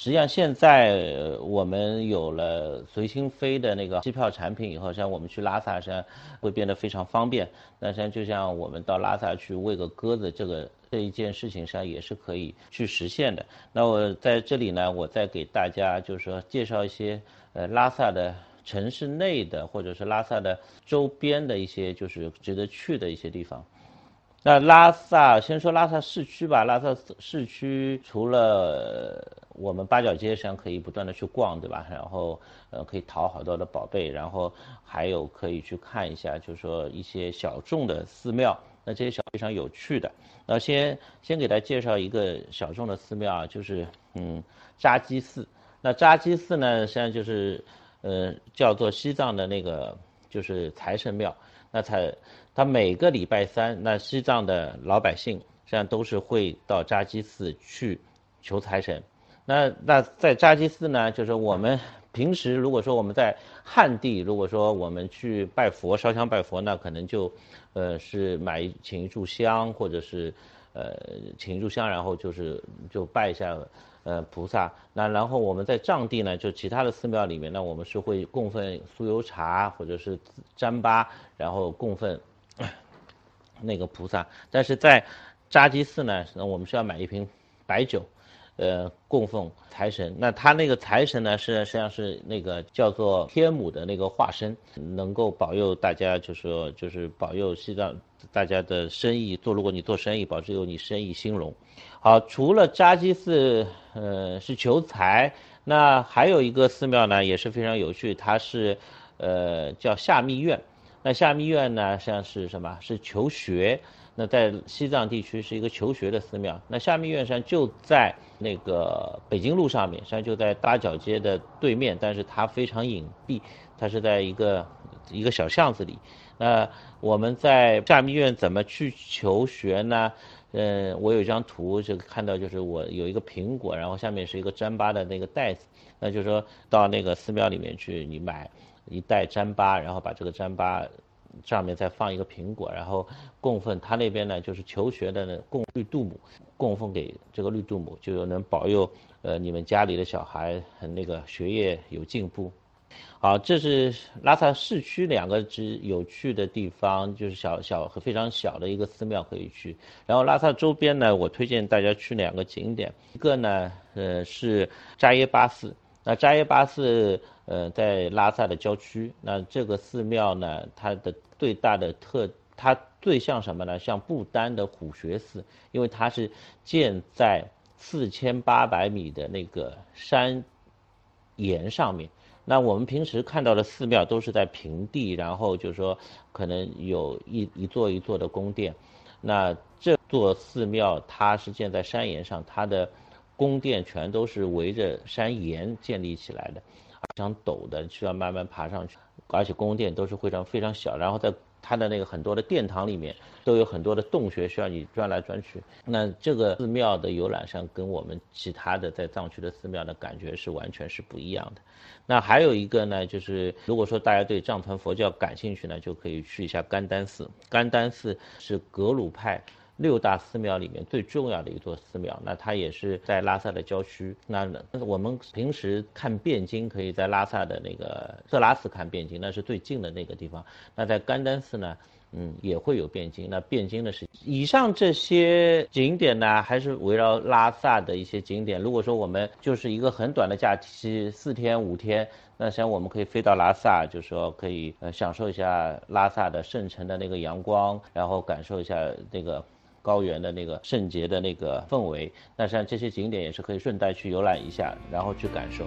实际上现在我们有了随心飞的那个机票产品以后，像我们去拉萨，实际上会变得非常方便。那实际上就像我们到拉萨去喂个鸽子，这个这一件事情上也是可以去实现的。那我在这里呢，我再给大家就是说介绍一些呃拉萨的城市内的或者是拉萨的周边的一些就是值得去的一些地方。那拉萨，先说拉萨市区吧。拉萨市区除了我们八角街上可以不断的去逛，对吧？然后呃可以淘好多的宝贝，然后还有可以去看一下，就是说一些小众的寺庙。那这些小非常有趣的。那先先给大家介绍一个小众的寺庙啊，就是嗯扎基寺。那扎基寺呢，实际上就是呃叫做西藏的那个就是财神庙。那才，他每个礼拜三，那西藏的老百姓实际上都是会到扎基寺去求财神。那那在扎基寺呢，就是我们平时如果说我们在汉地，如果说我们去拜佛烧香拜佛，那可能就，呃，是买请一炷香，或者是，呃，请一炷香，然后就是就拜一下。呃，菩萨，那然后我们在藏地呢，就其他的寺庙里面呢，我们是会供奉酥油茶或者是糌粑，然后供奉那个菩萨。但是在扎基寺呢，那我们是要买一瓶白酒，呃，供奉财神。那他那个财神呢，是实际上是那个叫做天母的那个化身，能够保佑大家，就是说就是保佑西藏大家的生意做，如果你做生意，保佑你生意兴隆。好，除了扎基寺，呃，是求财，那还有一个寺庙呢，也是非常有趣，它是，呃，叫夏密院。那夏密院呢，实际上是什么？是求学。那在西藏地区是一个求学的寺庙。那夏密院实际上就在那个北京路上面，实际上就在搭角街的对面，但是它非常隐蔽，它是在一个一个小巷子里。那我们在夏密院怎么去求学呢？嗯，我有一张图，就看到就是我有一个苹果，然后下面是一个糌粑的那个袋子，那就是说到那个寺庙里面去，你买一袋糌粑，然后把这个糌粑上面再放一个苹果，然后供奉他那边呢就是求学的供绿度母，供奉给这个绿度母，就能保佑呃你们家里的小孩很那个学业有进步。好，这是拉萨市区两个之有趣的地方，就是小小和非常小的一个寺庙可以去。然后拉萨周边呢，我推荐大家去两个景点，一个呢，呃，是扎耶巴寺。那扎耶巴寺，呃，在拉萨的郊区。那这个寺庙呢，它的最大的特，它最像什么呢？像不丹的虎穴寺，因为它是建在四千八百米的那个山岩上面。那我们平时看到的寺庙都是在平地，然后就是说可能有一一座一座的宫殿。那这座寺庙它是建在山岩上，它的宫殿全都是围着山岩建立起来的，非常陡的，需要慢慢爬上去，而且宫殿都是非常非常小，然后在。它的那个很多的殿堂里面都有很多的洞穴需要你钻来钻去。那这个寺庙的游览上跟我们其他的在藏区的寺庙的感觉是完全是不一样的。那还有一个呢，就是如果说大家对藏传佛教感兴趣呢，就可以去一下甘丹寺。甘丹寺是格鲁派。六大寺庙里面最重要的一座寺庙，那它也是在拉萨的郊区。那我们平时看汴京，可以在拉萨的那个色拉寺看汴京，那是最近的那个地方。那在甘丹寺呢，嗯，也会有汴京。那汴京的是以上这些景点呢，还是围绕拉萨的一些景点。如果说我们就是一个很短的假期，四天五天，那像我们可以飞到拉萨，就说可以呃享受一下拉萨的圣城的那个阳光，然后感受一下那个。高原的那个圣洁的那个氛围，那像这些景点也是可以顺带去游览一下，然后去感受。